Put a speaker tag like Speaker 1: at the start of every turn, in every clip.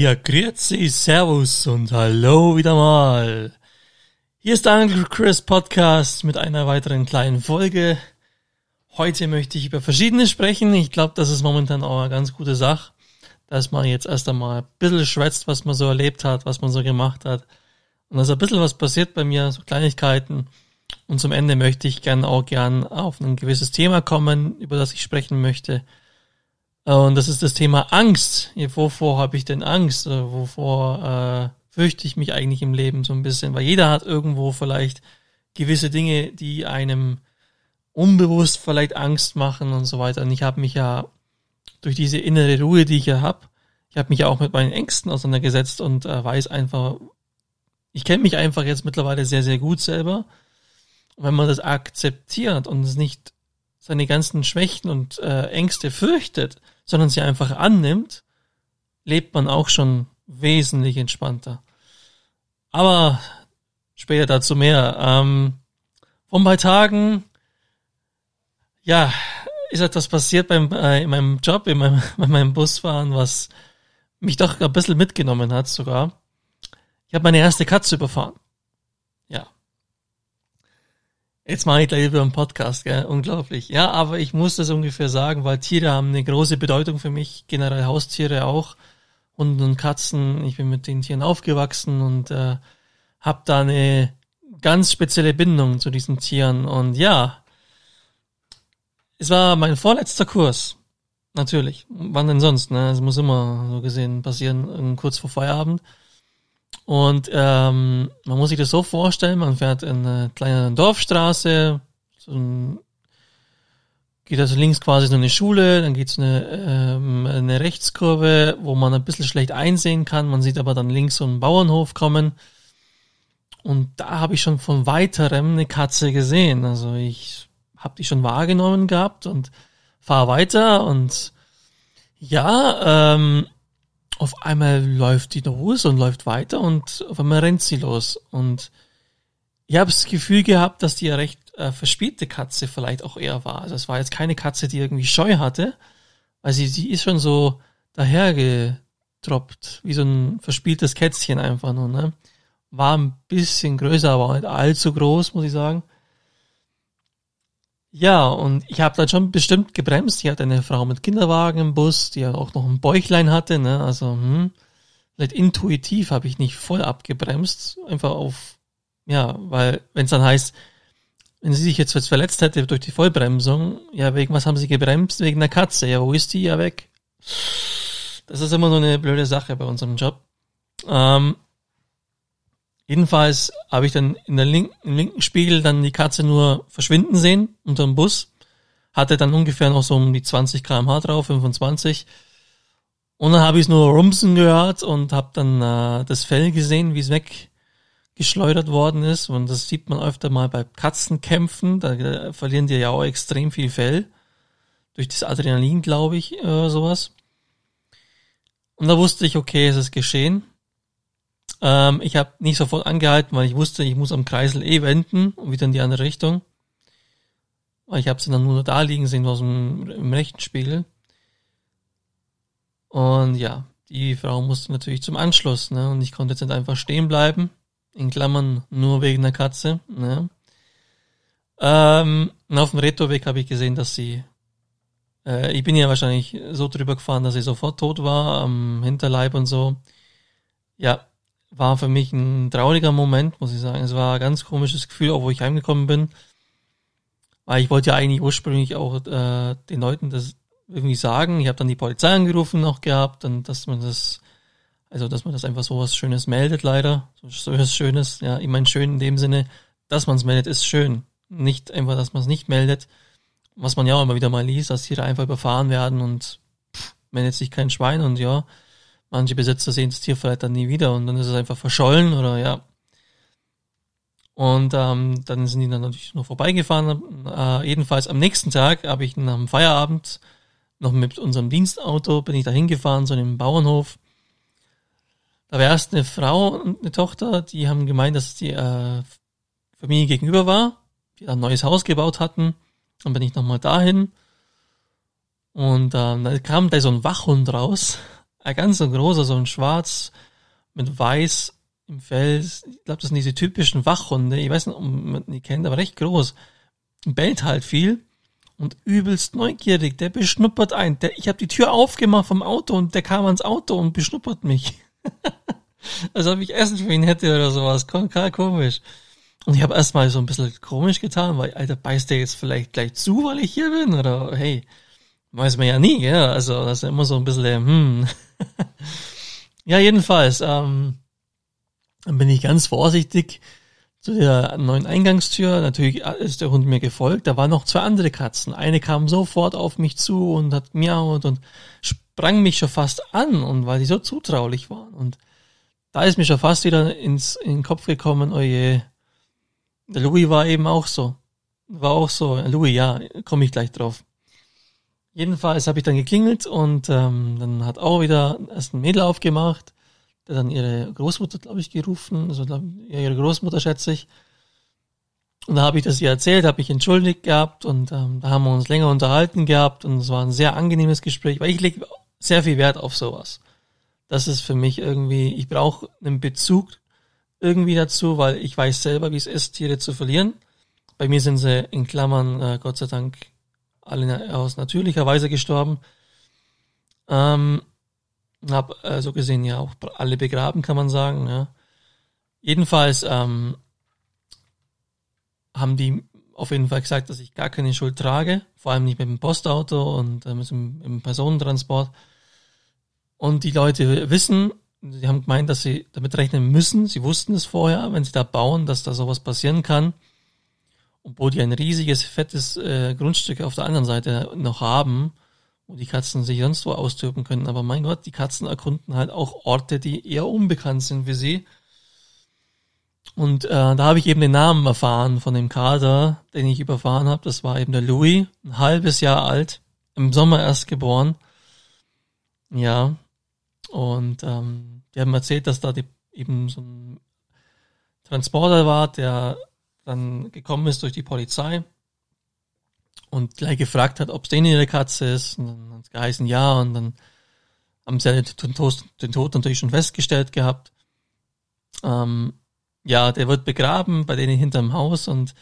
Speaker 1: Ja, grüezi, servus und hallo wieder mal. Hier ist der Uncle Chris Podcast mit einer weiteren kleinen Folge. Heute möchte ich über verschiedene sprechen. Ich glaube, das ist momentan auch eine ganz gute Sache, dass man jetzt erst einmal ein bisschen schwätzt, was man so erlebt hat, was man so gemacht hat. Und dass ein bisschen was passiert bei mir, so Kleinigkeiten. Und zum Ende möchte ich gern auch gern auf ein gewisses Thema kommen, über das ich sprechen möchte. Und das ist das Thema Angst. Wovor habe ich denn Angst? Wovor äh, fürchte ich mich eigentlich im Leben so ein bisschen? Weil jeder hat irgendwo vielleicht gewisse Dinge, die einem unbewusst vielleicht Angst machen und so weiter. Und ich habe mich ja durch diese innere Ruhe, die ich ja habe, ich habe mich ja auch mit meinen Ängsten auseinandergesetzt und äh, weiß einfach, ich kenne mich einfach jetzt mittlerweile sehr, sehr gut selber wenn man das akzeptiert und es nicht seine ganzen Schwächen und äh, Ängste fürchtet, sondern sie einfach annimmt, lebt man auch schon wesentlich entspannter. Aber später dazu mehr. Ähm, vor ein paar Tagen, ja, ist etwas passiert beim, äh, in meinem Job, in meinem, bei meinem Busfahren, was mich doch ein bisschen mitgenommen hat sogar. Ich habe meine erste Katze überfahren. Ja, Jetzt mache ich gleich über einen Podcast, gell? unglaublich. Ja, aber ich muss das ungefähr sagen, weil Tiere haben eine große Bedeutung für mich, generell Haustiere auch, Hunde und Katzen. Ich bin mit den Tieren aufgewachsen und äh, habe da eine ganz spezielle Bindung zu diesen Tieren. Und ja, es war mein vorletzter Kurs, natürlich. Wann denn sonst? Ne? Es muss immer so gesehen passieren, kurz vor Feierabend. Und ähm, man muss sich das so vorstellen, man fährt in eine kleine Dorfstraße, so ein, geht also links quasi so eine Schule, dann geht's eine, ähm, eine Rechtskurve, wo man ein bisschen schlecht einsehen kann. Man sieht aber dann links so einen Bauernhof kommen. Und da habe ich schon von weiterem eine Katze gesehen. Also ich habe die schon wahrgenommen gehabt und fahre weiter und ja, ähm, auf einmal läuft die los und läuft weiter und auf einmal rennt sie los. Und ich habe das Gefühl gehabt, dass die recht äh, verspielte Katze vielleicht auch eher war. Also es war jetzt keine Katze, die irgendwie Scheu hatte, weil sie, sie ist schon so dahergetroppt, wie so ein verspieltes Kätzchen einfach nur, ne? War ein bisschen größer, aber nicht allzu groß, muss ich sagen. Ja, und ich habe dann schon bestimmt gebremst. Ich hatte eine Frau mit Kinderwagen im Bus, die ja auch noch ein Bäuchlein hatte, ne? Also, hm, vielleicht intuitiv habe ich nicht voll abgebremst. Einfach auf, ja, weil, wenn es dann heißt, wenn sie sich jetzt verletzt hätte durch die Vollbremsung, ja, wegen was haben sie gebremst? Wegen der Katze. Ja, wo ist die? Ja, weg. Das ist immer so eine blöde Sache bei unserem Job. Ähm, Jedenfalls habe ich dann in der linken, im linken Spiegel dann die Katze nur verschwinden sehen unter dem Bus. Hatte dann ungefähr noch so um die 20 kmh drauf, 25. Und dann habe ich es nur rumsen gehört und habe dann äh, das Fell gesehen, wie es weggeschleudert worden ist. Und das sieht man öfter mal bei Katzenkämpfen. Da, da verlieren die ja auch extrem viel Fell. Durch das Adrenalin, glaube ich, äh, sowas. Und da wusste ich, okay, es ist geschehen. Ähm, ich habe nicht sofort angehalten, weil ich wusste, ich muss am Kreisel eh wenden und wieder in die andere Richtung. Weil ich habe sie dann nur da liegen sehen aus dem im rechten Spiegel. Und ja, die Frau musste natürlich zum Anschluss, ne? Und ich konnte jetzt nicht einfach stehen bleiben. In Klammern nur wegen der Katze. Ne? Ähm, und auf dem Rettoweg habe ich gesehen, dass sie äh, ich bin ja wahrscheinlich so drüber gefahren, dass sie sofort tot war, am Hinterleib und so. Ja, war für mich ein trauriger Moment, muss ich sagen. Es war ein ganz komisches Gefühl, auch wo ich heimgekommen bin. Weil ich wollte ja eigentlich ursprünglich auch äh, den Leuten das irgendwie sagen. Ich habe dann die Polizei angerufen noch gehabt und dass man das, also dass man das einfach so was Schönes meldet, leider. So was Schönes, ja, ich meine schön in dem Sinne, dass man es meldet, ist schön. Nicht einfach, dass man es nicht meldet. Was man ja auch immer wieder mal liest, dass Tiere einfach überfahren werden und pff, meldet sich kein Schwein und ja, Manche Besitzer sehen das Tier vielleicht dann nie wieder und dann ist es einfach verschollen oder ja. Und ähm, dann sind die dann natürlich noch vorbeigefahren. Äh, jedenfalls am nächsten Tag habe ich nach dem Feierabend noch mit unserem Dienstauto bin ich da hingefahren, so in den Bauernhof. Da war erst eine Frau und eine Tochter, die haben gemeint, dass die äh, Familie gegenüber war, die ein neues Haus gebaut hatten. Dann bin ich nochmal dahin. Und ähm, dann kam da so ein Wachhund raus ein ganz so großer, so ein schwarz mit weiß im Fell. Ich glaube, das sind diese typischen Wachhunde. Ich weiß nicht, ob man die kennt, aber recht groß. Bellt halt viel und übelst neugierig. Der beschnuppert ein. Der, ich habe die Tür aufgemacht vom Auto und der kam ans Auto und beschnuppert mich. Als ob ich Essen für ihn hätte oder sowas. Total komisch. Und ich habe erstmal so ein bisschen komisch getan, weil, Alter, beißt der jetzt vielleicht gleich zu, weil ich hier bin? Oder hey, weiß man ja nie, ja. Also das ist immer so ein bisschen hm. ja, jedenfalls, ähm, bin ich ganz vorsichtig zu der neuen Eingangstür. Natürlich ist der Hund mir gefolgt. Da waren noch zwei andere Katzen. Eine kam sofort auf mich zu und hat miaut und sprang mich schon fast an und weil die so zutraulich waren. Und da ist mir schon fast wieder ins in den Kopf gekommen, oh je, der Louis war eben auch so. War auch so. Louis, ja, komme ich gleich drauf. Jedenfalls habe ich dann geklingelt und ähm, dann hat auch wieder erst ein Mädel aufgemacht der dann ihre Großmutter, glaube ich, gerufen, also ja, ihre Großmutter schätze ich. Und da habe ich das ihr erzählt, habe ich entschuldigt gehabt und ähm, da haben wir uns länger unterhalten gehabt und es war ein sehr angenehmes Gespräch, weil ich lege sehr viel Wert auf sowas. Das ist für mich irgendwie, ich brauche einen Bezug irgendwie dazu, weil ich weiß selber, wie es ist, Tiere zu verlieren. Bei mir sind sie in Klammern, äh, Gott sei Dank, alle aus natürlicher Weise gestorben. Ähm, hab äh, so gesehen ja auch alle begraben, kann man sagen. Ja. Jedenfalls ähm, haben die auf jeden Fall gesagt, dass ich gar keine Schuld trage, vor allem nicht mit dem Postauto und äh, mit dem, im Personentransport. Und die Leute wissen, sie haben gemeint, dass sie damit rechnen müssen. Sie wussten es vorher, wenn sie da bauen, dass da sowas passieren kann. Obwohl die ein riesiges, fettes äh, Grundstück auf der anderen Seite noch haben, wo die Katzen sich sonst wo austoben können. Aber mein Gott, die Katzen erkunden halt auch Orte, die eher unbekannt sind für sie. Und äh, da habe ich eben den Namen erfahren von dem Kater, den ich überfahren habe. Das war eben der Louis, ein halbes Jahr alt, im Sommer erst geboren. Ja. Und ähm, die haben erzählt, dass da die, eben so ein Transporter war, der dann gekommen ist durch die Polizei und gleich gefragt hat, ob es denen ihre Katze ist. Und dann hat es geheißen, ja. Und dann haben sie den Tod, den Tod natürlich schon festgestellt gehabt. Ähm, ja, der wird begraben bei denen hinterm Haus. Und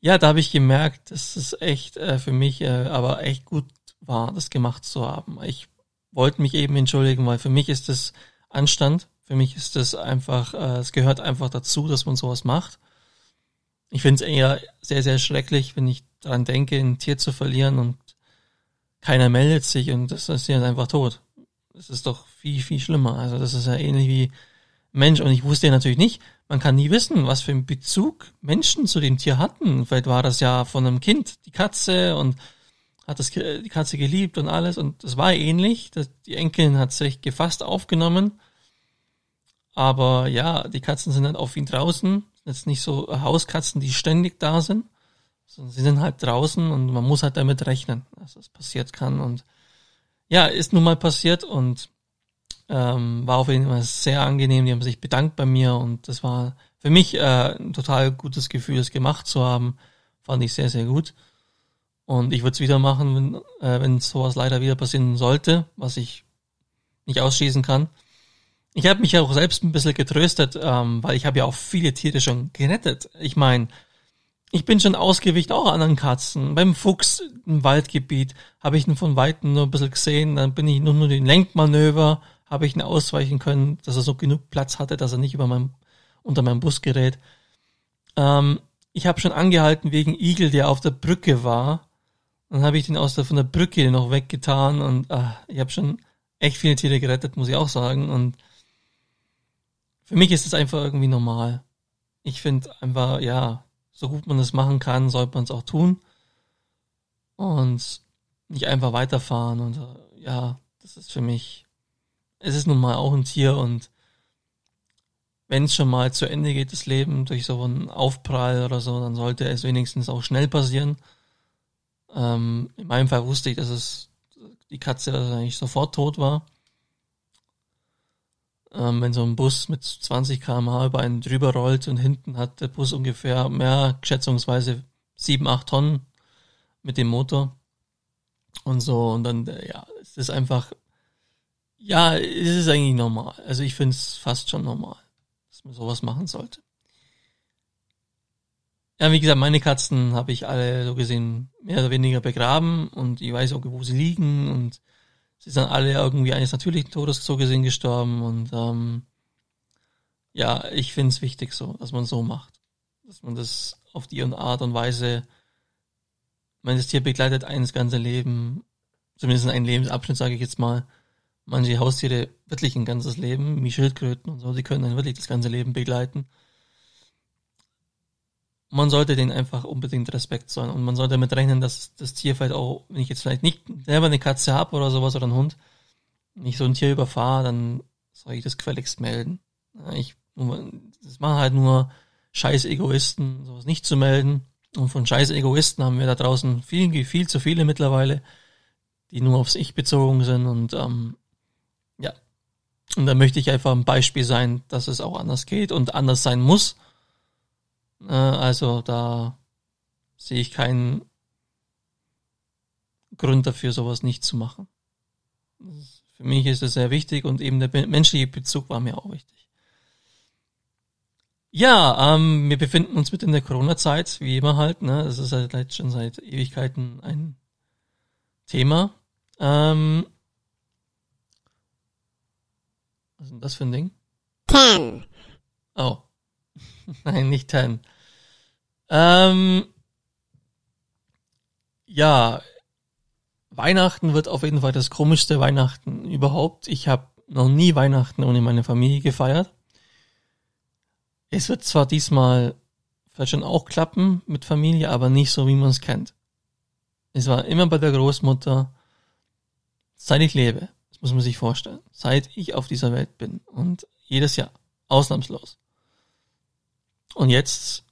Speaker 1: ja, da habe ich gemerkt, dass es echt äh, für mich äh, aber echt gut war, das gemacht zu haben. Ich wollte mich eben entschuldigen, weil für mich ist das Anstand. Für mich ist das einfach, äh, es gehört einfach dazu, dass man sowas macht. Ich finde es eher sehr, sehr schrecklich, wenn ich daran denke, ein Tier zu verlieren und keiner meldet sich und das ist ja einfach tot. Das ist doch viel, viel schlimmer. Also das ist ja ähnlich wie Mensch. Und ich wusste ja natürlich nicht, man kann nie wissen, was für einen Bezug Menschen zu dem Tier hatten. Vielleicht war das ja von einem Kind, die Katze und hat das, die Katze geliebt und alles. Und das war ähnlich. Die Enkelin hat sich gefasst aufgenommen. Aber ja, die Katzen sind dann auf ihn draußen. Jetzt nicht so Hauskatzen, die ständig da sind sie sind halt draußen und man muss halt damit rechnen, dass das passiert kann. Und ja, ist nun mal passiert und ähm, war auf jeden Fall sehr angenehm. Die haben sich bedankt bei mir und das war für mich äh, ein total gutes Gefühl, das gemacht zu haben. Fand ich sehr, sehr gut. Und ich würde es wieder machen, wenn, äh, wenn sowas leider wieder passieren sollte, was ich nicht ausschließen kann. Ich habe mich ja auch selbst ein bisschen getröstet, ähm, weil ich habe ja auch viele Tiere schon gerettet. Ich meine, ich bin schon ausgewicht auch anderen Katzen. Beim Fuchs im Waldgebiet habe ich ihn von Weitem nur ein bisschen gesehen. Dann bin ich nur, nur den Lenkmanöver, habe ich ihn ausweichen können, dass er so genug Platz hatte, dass er nicht über mein, unter meinem Bus gerät. Ähm, ich habe schon angehalten wegen Igel, der auf der Brücke war. Dann habe ich den aus der, von der Brücke noch weggetan und ach, ich habe schon echt viele Tiere gerettet, muss ich auch sagen. Und für mich ist es einfach irgendwie normal. Ich finde einfach, ja, so gut man es machen kann, sollte man es auch tun. Und nicht einfach weiterfahren. Und äh, ja, das ist für mich, es ist nun mal auch ein Tier und wenn es schon mal zu Ende geht, das Leben, durch so einen Aufprall oder so, dann sollte es wenigstens auch schnell passieren. Ähm, in meinem Fall wusste ich, dass es die Katze eigentlich sofort tot war ähm, wenn so ein Bus mit 20 km/h über einen drüber rollt und hinten hat der Bus ungefähr mehr, schätzungsweise 7, 8 Tonnen mit dem Motor und so und dann, äh, ja, es ist einfach, Ja, es ist eigentlich normal. Also ich finde es fast schon normal, dass man sowas machen sollte. Ja, wie gesagt, meine Katzen habe ich alle so gesehen mehr oder weniger begraben und ich weiß auch, wo sie liegen und sie sind alle irgendwie eines natürlichen Todes so gesehen gestorben und ähm, ja, ich finde es wichtig so, dass man so macht. Dass man das auf die Art und Weise, mein das Tier begleitet eines ganze Leben, zumindest ein Lebensabschnitt, sage ich jetzt mal. Manche Haustiere wirklich ein ganzes Leben, wie Schildkröten und so, die können dann wirklich das ganze Leben begleiten man sollte den einfach unbedingt Respekt zollen und man sollte damit rechnen, dass das Tier vielleicht auch, wenn ich jetzt vielleicht nicht selber eine Katze habe oder sowas oder einen Hund, nicht so ein Tier überfahre, dann soll ich das gefälligst melden. Ich, das machen halt nur scheiß Egoisten, sowas nicht zu melden. Und von scheiß Egoisten haben wir da draußen viel, viel zu viele mittlerweile, die nur aufs Ich bezogen sind und ähm, ja. Und da möchte ich einfach ein Beispiel sein, dass es auch anders geht und anders sein muss äh, also da sehe ich keinen Grund dafür, sowas nicht zu machen. Für mich ist es sehr wichtig und eben der menschliche Bezug war mir auch wichtig. Ja, ähm, wir befinden uns mit in der Corona-Zeit, wie immer halt. Ne? Das ist halt schon seit Ewigkeiten ein Thema. Ähm, was ist denn das für ein Ding? Ten. Oh. Nein, nicht ten. Ähm, ja, Weihnachten wird auf jeden Fall das komischste Weihnachten überhaupt. Ich habe noch nie Weihnachten ohne meine Familie gefeiert. Es wird zwar diesmal vielleicht schon auch klappen mit Familie, aber nicht so, wie man es kennt. Es war immer bei der Großmutter, seit ich lebe. Das muss man sich vorstellen. Seit ich auf dieser Welt bin. Und jedes Jahr. Ausnahmslos. Und jetzt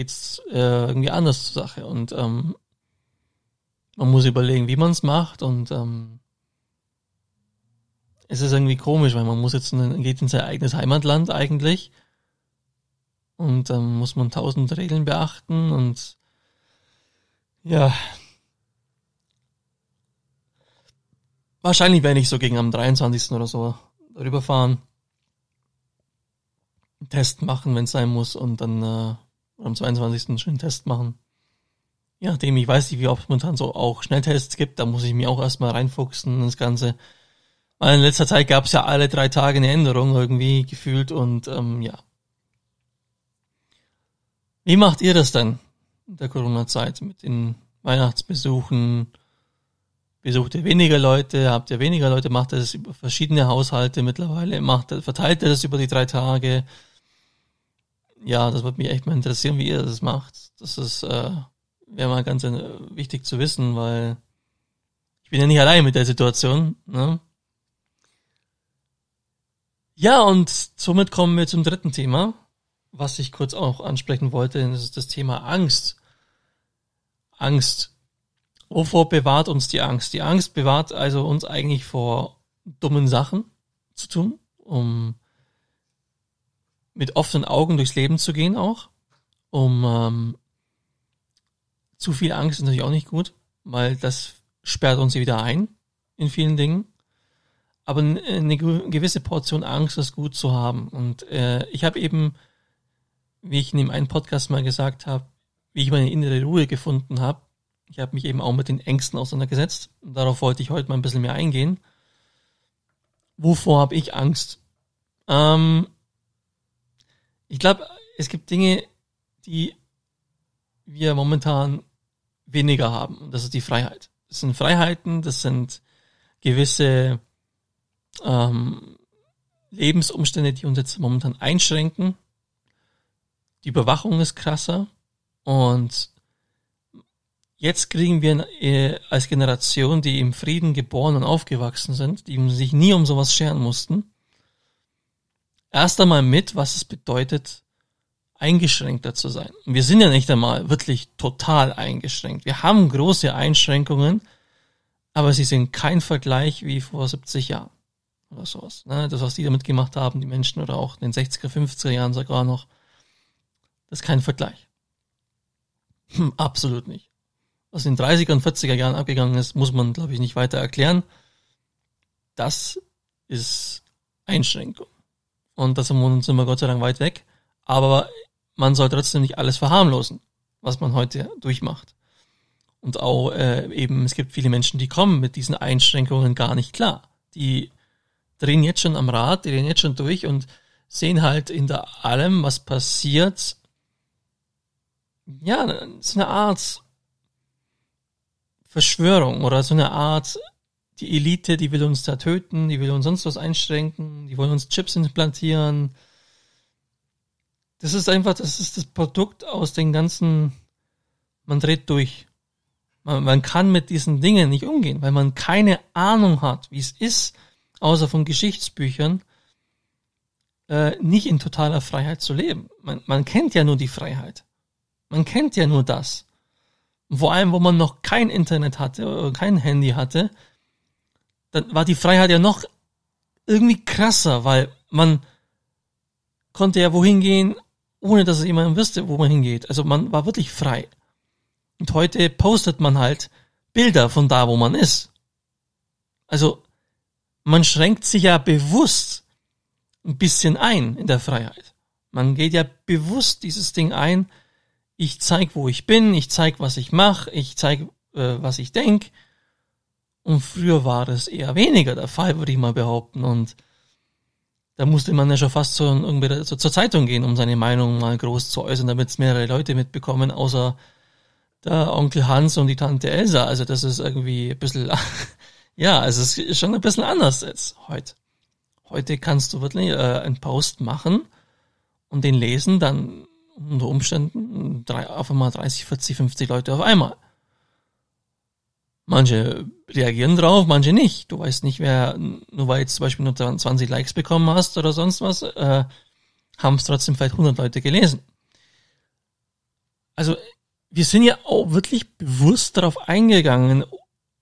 Speaker 1: geht's äh, irgendwie anders zur Sache und ähm, man muss überlegen, wie man es macht und ähm, es ist irgendwie komisch, weil man muss jetzt in, geht in sein eigenes Heimatland eigentlich und ähm, muss man tausend Regeln beachten und ja wahrscheinlich werde ich so gegen am 23. oder so darüber fahren, einen Test machen, wenn es sein muss und dann äh, am 22. einen Test machen. Ja, nachdem ich weiß nicht, wie oft es momentan so auch Schnelltests gibt, da muss ich mir auch erstmal reinfuchsen ins Ganze. Weil in letzter Zeit gab es ja alle drei Tage eine Änderung irgendwie gefühlt und ähm, ja. Wie macht ihr das denn in der Corona-Zeit mit den Weihnachtsbesuchen? Besucht ihr weniger Leute? Habt ihr weniger Leute? Macht ihr das über verschiedene Haushalte mittlerweile? Macht, verteilt ihr das über die drei Tage? Ja, das würde mich echt mal interessieren, wie ihr das macht. Das ist, äh, wäre mal ganz äh, wichtig zu wissen, weil ich bin ja nicht allein mit der Situation. Ne? Ja, und somit kommen wir zum dritten Thema, was ich kurz auch ansprechen wollte. Das ist das Thema Angst. Angst. Wovor bewahrt uns die Angst? Die Angst bewahrt also uns eigentlich vor dummen Sachen zu tun, um mit offenen Augen durchs Leben zu gehen auch. Um ähm, zu viel Angst ist natürlich auch nicht gut, weil das sperrt uns wieder ein in vielen Dingen. Aber eine gewisse Portion Angst ist gut zu haben. Und äh, ich habe eben, wie ich in dem einen Podcast mal gesagt habe, wie ich meine innere Ruhe gefunden habe, ich habe mich eben auch mit den Ängsten auseinandergesetzt. Und darauf wollte ich heute mal ein bisschen mehr eingehen. Wovor habe ich Angst? Ähm, ich glaube, es gibt Dinge, die wir momentan weniger haben. Und das ist die Freiheit. Das sind Freiheiten, das sind gewisse ähm, Lebensumstände, die uns jetzt momentan einschränken. Die Überwachung ist krasser und jetzt kriegen wir äh, als Generation, die im Frieden geboren und aufgewachsen sind, die sich nie um sowas scheren mussten, erst einmal mit, was es bedeutet, eingeschränkter zu sein. Und wir sind ja nicht einmal wirklich total eingeschränkt. Wir haben große Einschränkungen, aber sie sind kein Vergleich wie vor 70 Jahren oder sowas. Ne? Das, was die damit gemacht haben, die Menschen oder auch in den 60er, 50er Jahren sogar noch, das ist kein Vergleich. Hm, absolut nicht. Was in den 30er und 40er Jahren abgegangen ist, muss man, glaube ich, nicht weiter erklären. Das ist Einschränkung. Und da sind wir uns immer Gott sei Dank weit weg. Aber man soll trotzdem nicht alles verharmlosen, was man heute durchmacht. Und auch äh, eben, es gibt viele Menschen, die kommen mit diesen Einschränkungen gar nicht klar. Die drehen jetzt schon am Rad, die drehen jetzt schon durch und sehen halt hinter allem, was passiert, ja, so eine Art Verschwörung oder so eine Art, die Elite, die will uns da töten, die will uns sonst was einschränken, die wollen uns Chips implantieren. Das ist einfach, das ist das Produkt aus den ganzen, man dreht durch. Man, man kann mit diesen Dingen nicht umgehen, weil man keine Ahnung hat, wie es ist, außer von Geschichtsbüchern, äh, nicht in totaler Freiheit zu leben. Man, man kennt ja nur die Freiheit. Man kennt ja nur das. Vor allem, wo man noch kein Internet hatte oder kein Handy hatte, dann war die Freiheit ja noch irgendwie krasser, weil man konnte ja wohin gehen, ohne dass es jemand wüsste, wo man hingeht. Also man war wirklich frei. Und heute postet man halt Bilder von da, wo man ist. Also man schränkt sich ja bewusst ein bisschen ein in der Freiheit. Man geht ja bewusst dieses Ding ein, ich zeig, wo ich bin, ich zeig, was ich mache, ich zeig, äh, was ich denk. Und früher war das eher weniger der Fall, würde ich mal behaupten. Und da musste man ja schon fast so, irgendwie so zur Zeitung gehen, um seine Meinung mal groß zu äußern, damit es mehrere Leute mitbekommen, außer der Onkel Hans und die Tante Elsa. Also das ist irgendwie ein bisschen, ja, also es ist schon ein bisschen anders jetzt heute. Heute kannst du wirklich äh, einen Post machen und den lesen, dann unter Umständen drei, auf einmal 30, 40, 50 Leute auf einmal. Manche reagieren drauf, manche nicht. Du weißt nicht, wer, nur weil jetzt zum Beispiel nur 20 Likes bekommen hast oder sonst was, äh, haben es trotzdem vielleicht 100 Leute gelesen. Also, wir sind ja auch wirklich bewusst darauf eingegangen,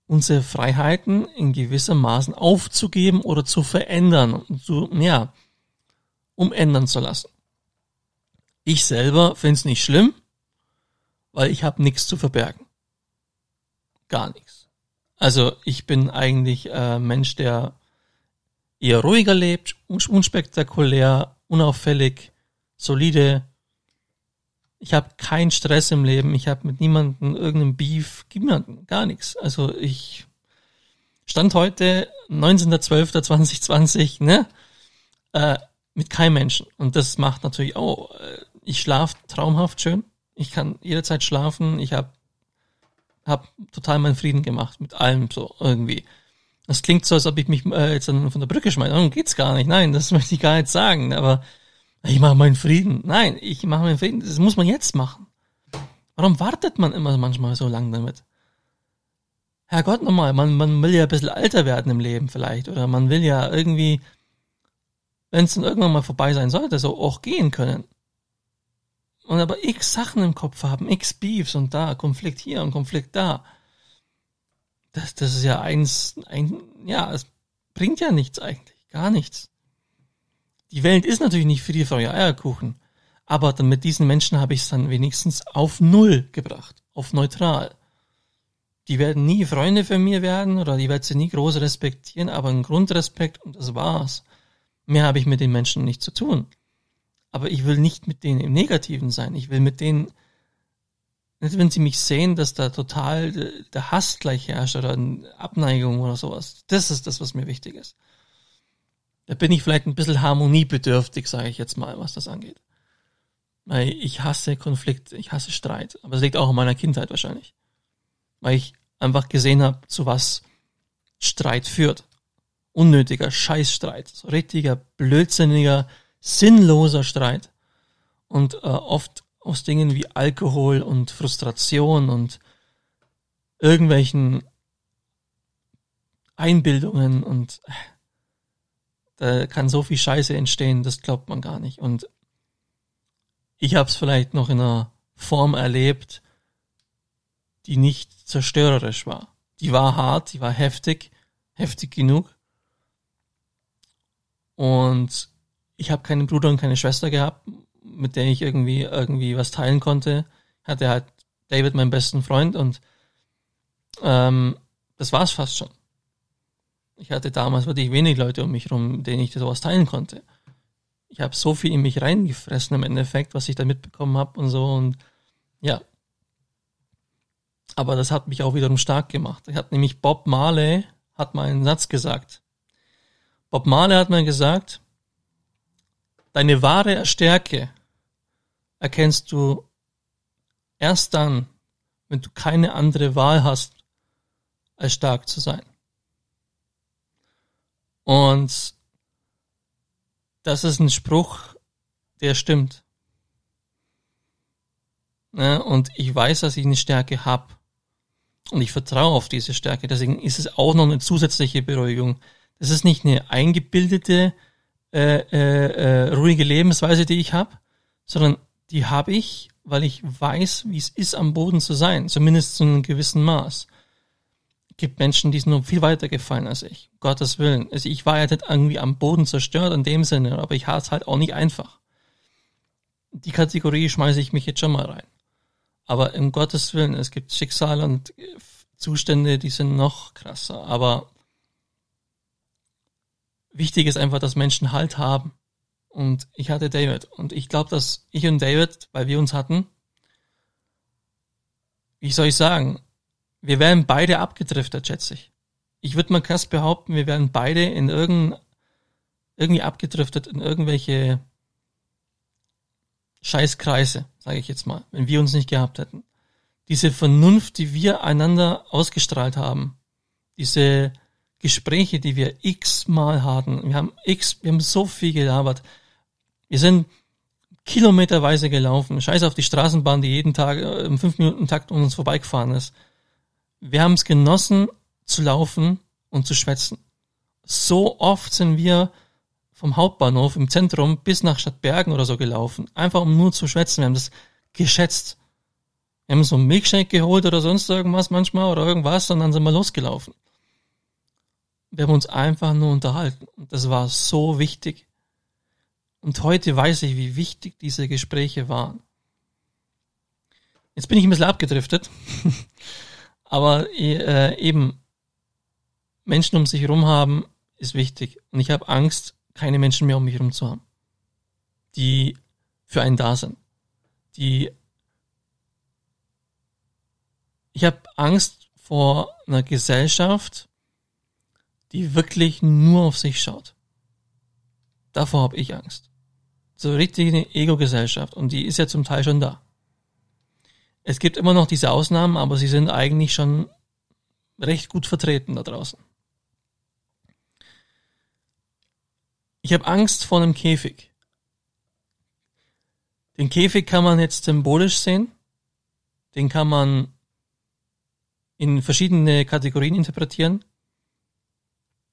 Speaker 1: unsere Freiheiten in gewissem Maßen aufzugeben oder zu verändern und zu, ja, umändern zu lassen. Ich selber finde es nicht schlimm, weil ich habe nichts zu verbergen. Gar nichts. Also ich bin eigentlich äh, Mensch, der eher ruhiger lebt, unspektakulär, unauffällig, solide. Ich habe keinen Stress im Leben, ich habe mit niemandem irgendeinen Beef, niemanden, gar nichts. Also ich stand heute 19.12.2020, ne? Äh, mit keinem Menschen. Und das macht natürlich auch äh, ich schlafe traumhaft schön. Ich kann jederzeit schlafen. Ich habe hab total meinen Frieden gemacht mit allem so irgendwie. Das klingt so, als ob ich mich äh, jetzt von der Brücke schmeiße. Darum geht's gar nicht. Nein, das möchte ich gar nicht sagen. Aber ich mache meinen Frieden. Nein, ich mache meinen Frieden. Das muss man jetzt machen. Warum wartet man immer manchmal so lang damit? Herrgott nochmal, man, man will ja ein bisschen älter werden im Leben vielleicht. Oder man will ja irgendwie, wenn es dann irgendwann mal vorbei sein sollte, so auch gehen können und aber x Sachen im Kopf haben, x Beefs und da, Konflikt hier und Konflikt da. Das, das ist ja eins, ein, ja, es bringt ja nichts eigentlich, gar nichts. Die Welt ist natürlich nicht für die Frau Eierkuchen, aber dann mit diesen Menschen habe ich es dann wenigstens auf Null gebracht, auf neutral. Die werden nie Freunde für mir werden oder die werden sie nie groß respektieren, aber ein Grundrespekt und das war's. Mehr habe ich mit den Menschen nicht zu tun aber ich will nicht mit denen im Negativen sein. Ich will mit denen, nicht wenn sie mich sehen, dass da total der Hass gleich herrscht oder Abneigung oder sowas. Das ist das, was mir wichtig ist. Da bin ich vielleicht ein bisschen harmoniebedürftig, sage ich jetzt mal, was das angeht. Weil ich hasse Konflikt, ich hasse Streit. Aber es liegt auch in meiner Kindheit wahrscheinlich. Weil ich einfach gesehen habe, zu was Streit führt. Unnötiger Scheißstreit. So richtiger, blödsinniger, sinnloser Streit. Und äh, oft aus Dingen wie Alkohol und Frustration und irgendwelchen Einbildungen und äh, da kann so viel Scheiße entstehen, das glaubt man gar nicht. Und ich habe es vielleicht noch in einer Form erlebt, die nicht zerstörerisch war. Die war hart, die war heftig, heftig genug. Und ich habe keinen Bruder und keine Schwester gehabt, mit der ich irgendwie irgendwie was teilen konnte. Hatte halt David, meinen besten Freund, und ähm, das war's fast schon. Ich hatte damals wirklich wenig Leute um mich herum, denen ich sowas teilen konnte. Ich habe so viel in mich reingefressen im Endeffekt, was ich da mitbekommen habe und so und ja. Aber das hat mich auch wiederum stark gemacht. Ich hat nämlich Bob Marley hat mal einen Satz gesagt. Bob Marley hat mal gesagt, deine wahre Stärke erkennst du erst dann, wenn du keine andere Wahl hast, als stark zu sein. Und das ist ein Spruch, der stimmt. Ja, und ich weiß, dass ich eine Stärke habe. Und ich vertraue auf diese Stärke. Deswegen ist es auch noch eine zusätzliche Beruhigung. Das ist nicht eine eingebildete, äh, äh, äh, ruhige Lebensweise, die ich habe, sondern die habe ich, weil ich weiß, wie es ist, am Boden zu sein, zumindest zu einem gewissen Maß. Es gibt Menschen, die sind noch viel weiter gefallen als ich, Gottes Willen. Also ich war ja nicht irgendwie am Boden zerstört in dem Sinne, aber ich hatte es halt auch nicht einfach. Die Kategorie schmeiße ich mich jetzt schon mal rein. Aber im Gottes Willen, es gibt Schicksale und Zustände, die sind noch krasser. Aber wichtig ist einfach, dass Menschen Halt haben. Und ich hatte David. Und ich glaube, dass ich und David, weil wir uns hatten, wie soll ich sagen, wir wären beide abgedriftet, schätze ich. Ich würde mal krass behaupten, wir wären beide in irgendein, irgendwie abgedriftet in irgendwelche Scheißkreise, sage ich jetzt mal, wenn wir uns nicht gehabt hätten. Diese Vernunft, die wir einander ausgestrahlt haben, diese Gespräche, die wir x-mal hatten, wir haben x, wir haben so viel gelabert. Wir sind kilometerweise gelaufen, scheiß auf die Straßenbahn, die jeden Tag äh, im 5-Minuten-Takt um uns vorbeigefahren ist. Wir haben es genossen zu laufen und zu schwätzen. So oft sind wir vom Hauptbahnhof im Zentrum bis nach Stadtbergen oder so gelaufen. Einfach um nur zu schwätzen. Wir haben das geschätzt. Wir haben so einen Milkshake geholt oder sonst irgendwas manchmal oder irgendwas und dann sind wir losgelaufen. Wir haben uns einfach nur unterhalten. Und das war so wichtig. Und heute weiß ich, wie wichtig diese Gespräche waren. Jetzt bin ich ein bisschen abgedriftet. Aber äh, eben, Menschen um sich herum haben, ist wichtig. Und ich habe Angst, keine Menschen mehr um mich herum zu haben, die für einen da sind. Die ich habe Angst vor einer Gesellschaft, die wirklich nur auf sich schaut. Davor habe ich Angst. So richtig eine Ego-Gesellschaft und die ist ja zum Teil schon da. Es gibt immer noch diese Ausnahmen, aber sie sind eigentlich schon recht gut vertreten da draußen. Ich habe Angst vor einem Käfig. Den Käfig kann man jetzt symbolisch sehen. Den kann man in verschiedene Kategorien interpretieren.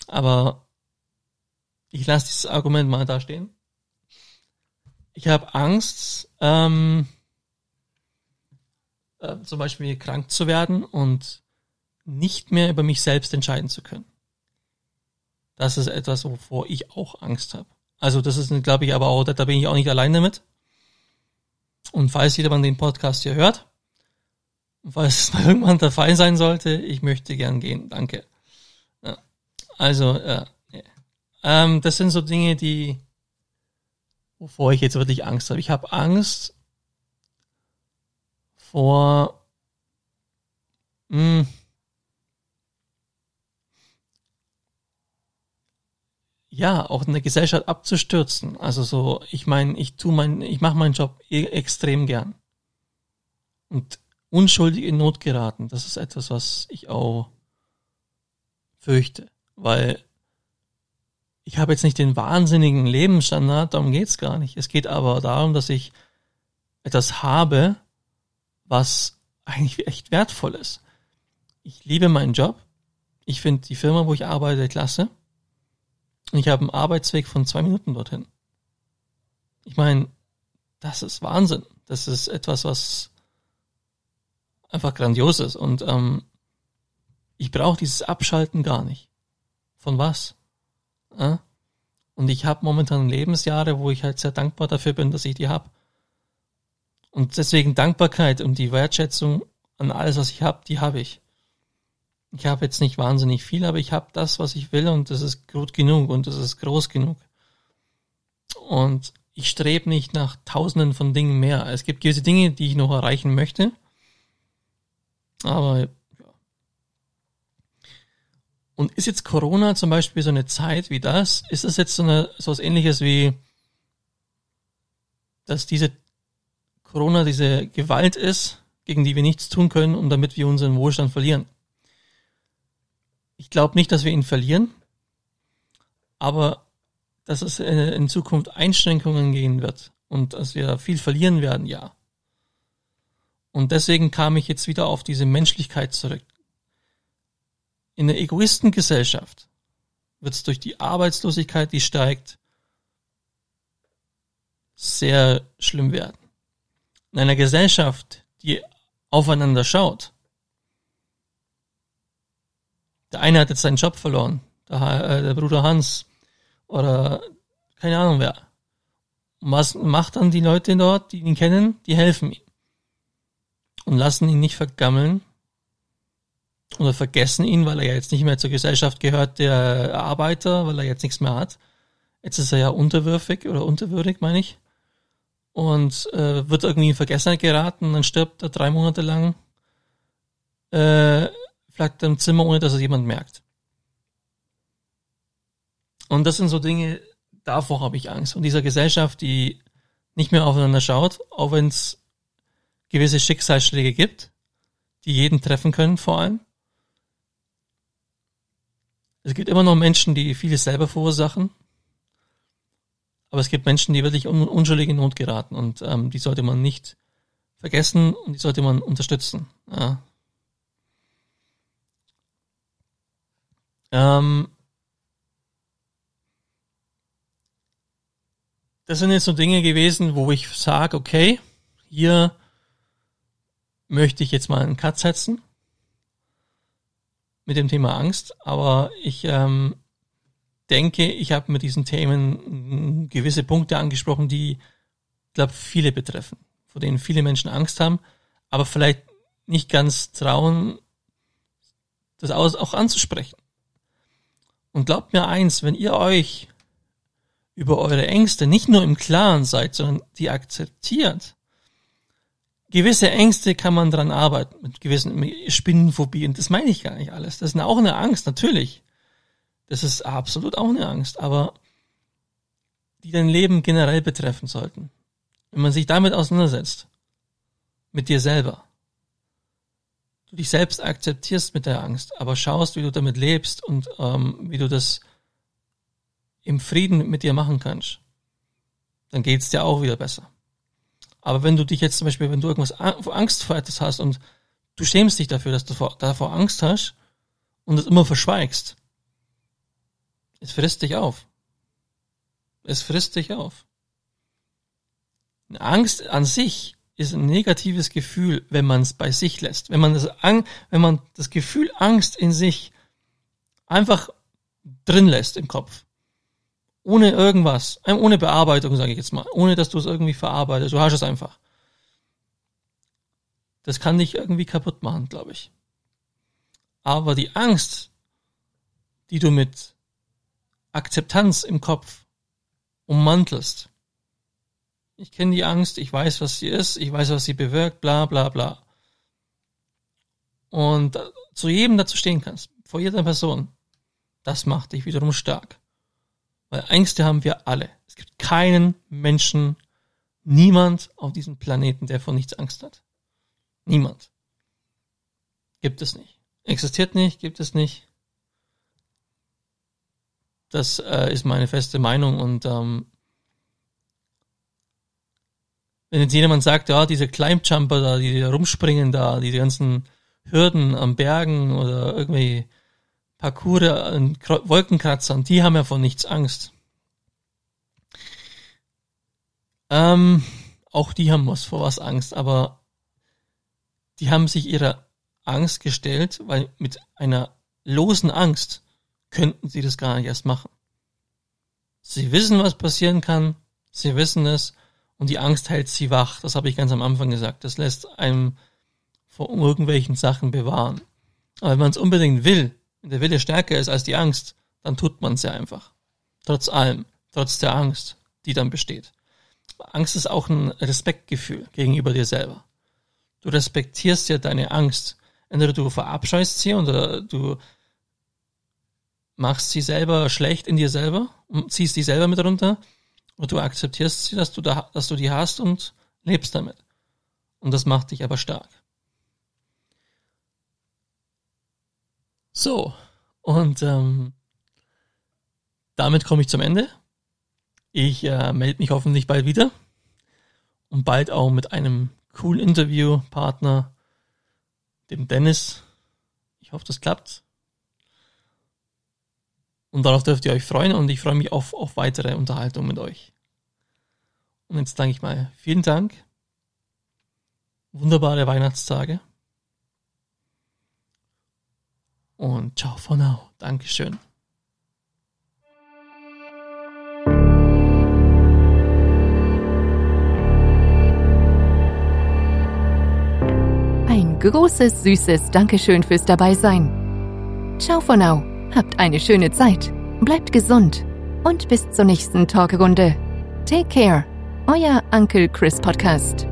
Speaker 1: Aber ich lasse dieses Argument mal da stehen. Ich habe Angst, ähm, äh, zum Beispiel krank zu werden und nicht mehr über mich selbst entscheiden zu können. Das ist etwas, wovor ich auch Angst habe. Also das ist, glaube ich, aber auch, da bin ich auch nicht alleine mit. Und falls jemand den Podcast hier hört, falls es mal irgendwann der Fall sein sollte, ich möchte gern gehen. Danke. Also, ja. Ähm, das sind so Dinge, die, wovor ich jetzt wirklich Angst habe. Ich habe Angst vor, mh, hm, ja, auch eine Gesellschaft abzustürzen. Also so, ich meine, ich tu mein, ich mache meinen Job e extrem gern. Und unschuldig in Not geraten, das ist etwas, was ich auch fürchte. Weil ich habe jetzt nicht den wahnsinnigen Lebensstandard, darum geht's gar nicht. Es geht aber darum, dass ich etwas habe, was eigentlich echt wertvoll ist. Ich liebe meinen Job. Ich finde die Firma, wo ich arbeite, klasse. Und ich habe einen Arbeitsweg von zwei Minuten dorthin. Ich meine, das ist Wahnsinn. Das ist etwas, was einfach grandios ist. Und ähm, ich brauche dieses Abschalten gar nicht. Von was? Äh? Und ich habe momentan Lebensjahre, wo ich halt sehr dankbar dafür bin, dass ich die habe. Und deswegen Dankbarkeit und die Wertschätzung an alles, was ich habe, die habe ich. Ich habe jetzt nicht wahnsinnig viel, aber ich habe das, was ich will und das ist gut genug und das ist groß genug. Und ich strebe nicht nach tausenden von Dingen mehr. Es gibt gewisse Dinge, die ich noch erreichen möchte. Aber. Und ist jetzt Corona zum Beispiel so eine Zeit wie das? Ist das jetzt so, eine, so was ähnliches wie, dass diese Corona diese Gewalt ist, gegen die wir nichts tun können und damit wir unseren Wohlstand verlieren? Ich glaube nicht, dass wir ihn verlieren, aber dass es in Zukunft Einschränkungen gehen wird und dass wir viel verlieren werden, ja. Und deswegen kam ich jetzt wieder auf diese Menschlichkeit zurück. In der Egoistengesellschaft wird es durch die Arbeitslosigkeit, die steigt, sehr schlimm werden. In einer Gesellschaft, die aufeinander schaut, der eine hat jetzt seinen Job verloren, der, äh, der Bruder Hans oder keine Ahnung wer. Und was macht dann die Leute dort, die ihn kennen? Die helfen ihm und lassen ihn nicht vergammeln oder vergessen ihn, weil er ja jetzt nicht mehr zur Gesellschaft gehört, der Arbeiter, weil er jetzt nichts mehr hat. Jetzt ist er ja unterwürfig oder unterwürdig, meine ich. Und äh, wird irgendwie in Vergessenheit geraten, dann stirbt er drei Monate lang äh, vielleicht im Zimmer, ohne dass es jemand merkt. Und das sind so Dinge, davor habe ich Angst. Und dieser Gesellschaft, die nicht mehr aufeinander schaut, auch wenn es gewisse Schicksalsschläge gibt, die jeden treffen können vor allem. Es gibt immer noch Menschen, die vieles selber verursachen. Aber es gibt Menschen, die wirklich un unschuldig in Not geraten und ähm, die sollte man nicht vergessen und die sollte man unterstützen. Ja. Ähm, das sind jetzt so Dinge gewesen, wo ich sage, okay, hier möchte ich jetzt mal einen Cut setzen mit dem Thema Angst, aber ich ähm, denke, ich habe mit diesen Themen gewisse Punkte angesprochen, die, glaube viele betreffen, vor denen viele Menschen Angst haben, aber vielleicht nicht ganz trauen, das auch anzusprechen. Und glaubt mir eins, wenn ihr euch über eure Ängste nicht nur im Klaren seid, sondern die akzeptiert, gewisse Ängste kann man dran arbeiten, mit gewissen Spinnenphobien. Das meine ich gar nicht alles. Das ist auch eine Angst, natürlich. Das ist absolut auch eine Angst, aber die dein Leben generell betreffen sollten. Wenn man sich damit auseinandersetzt, mit dir selber, du dich selbst akzeptierst mit der Angst, aber schaust, wie du damit lebst und ähm, wie du das im Frieden mit dir machen kannst, dann geht's dir auch wieder besser. Aber wenn du dich jetzt zum Beispiel, wenn du irgendwas Angst vor etwas hast und du schämst dich dafür, dass du davor Angst hast und es immer verschweigst, es frisst dich auf. Es frisst dich auf. Angst an sich ist ein negatives Gefühl, wenn man es bei sich lässt. Wenn man das, wenn man das Gefühl Angst in sich einfach drin lässt im Kopf, ohne irgendwas, ohne Bearbeitung, sage ich jetzt mal, ohne dass du es irgendwie verarbeitest. Du hast es einfach. Das kann dich irgendwie kaputt machen, glaube ich. Aber die Angst, die du mit Akzeptanz im Kopf ummantelst. Ich kenne die Angst, ich weiß, was sie ist, ich weiß, was sie bewirkt, bla bla bla. Und zu jedem dazu stehen kannst, vor jeder Person, das macht dich wiederum stark. Weil Ängste haben wir alle. Es gibt keinen Menschen, niemand auf diesem Planeten, der vor nichts Angst hat. Niemand. Gibt es nicht. Existiert nicht, gibt es nicht. Das äh, ist meine feste Meinung und ähm, wenn jetzt jemand sagt, ja, diese Climbjumper da, die rumspringen da, diese ganzen Hürden am Bergen oder irgendwie Parcours an Wolkenkratzern, die haben ja von nichts Angst. Ähm, auch die haben was vor was Angst, aber die haben sich ihrer Angst gestellt, weil mit einer losen Angst könnten sie das gar nicht erst machen. Sie wissen, was passieren kann, sie wissen es und die Angst hält sie wach. Das habe ich ganz am Anfang gesagt. Das lässt einem vor irgendwelchen Sachen bewahren. Aber wenn man es unbedingt will, wenn der Wille stärker ist als die Angst, dann tut man es ja einfach. Trotz allem, trotz der Angst, die dann besteht. Angst ist auch ein Respektgefühl gegenüber dir selber. Du respektierst ja deine Angst. Entweder du verabscheust sie oder du machst sie selber schlecht in dir selber und ziehst die selber mit runter und du akzeptierst sie, dass du da, dass du die hast und lebst damit. Und das macht dich aber stark. So, und ähm, damit komme ich zum Ende. Ich äh, melde mich hoffentlich bald wieder und bald auch mit einem coolen Interviewpartner, dem Dennis. Ich hoffe, das klappt. Und darauf dürft ihr euch freuen und ich freue mich auf, auf weitere Unterhaltung mit euch. Und jetzt danke ich mal vielen Dank. Wunderbare Weihnachtstage. Und ciao for now. Dankeschön.
Speaker 2: Ein großes, süßes Dankeschön fürs Dabeisein. Ciao for now. Habt eine schöne Zeit. Bleibt gesund. Und bis zur nächsten Talkrunde. Take care. Euer Uncle Chris Podcast.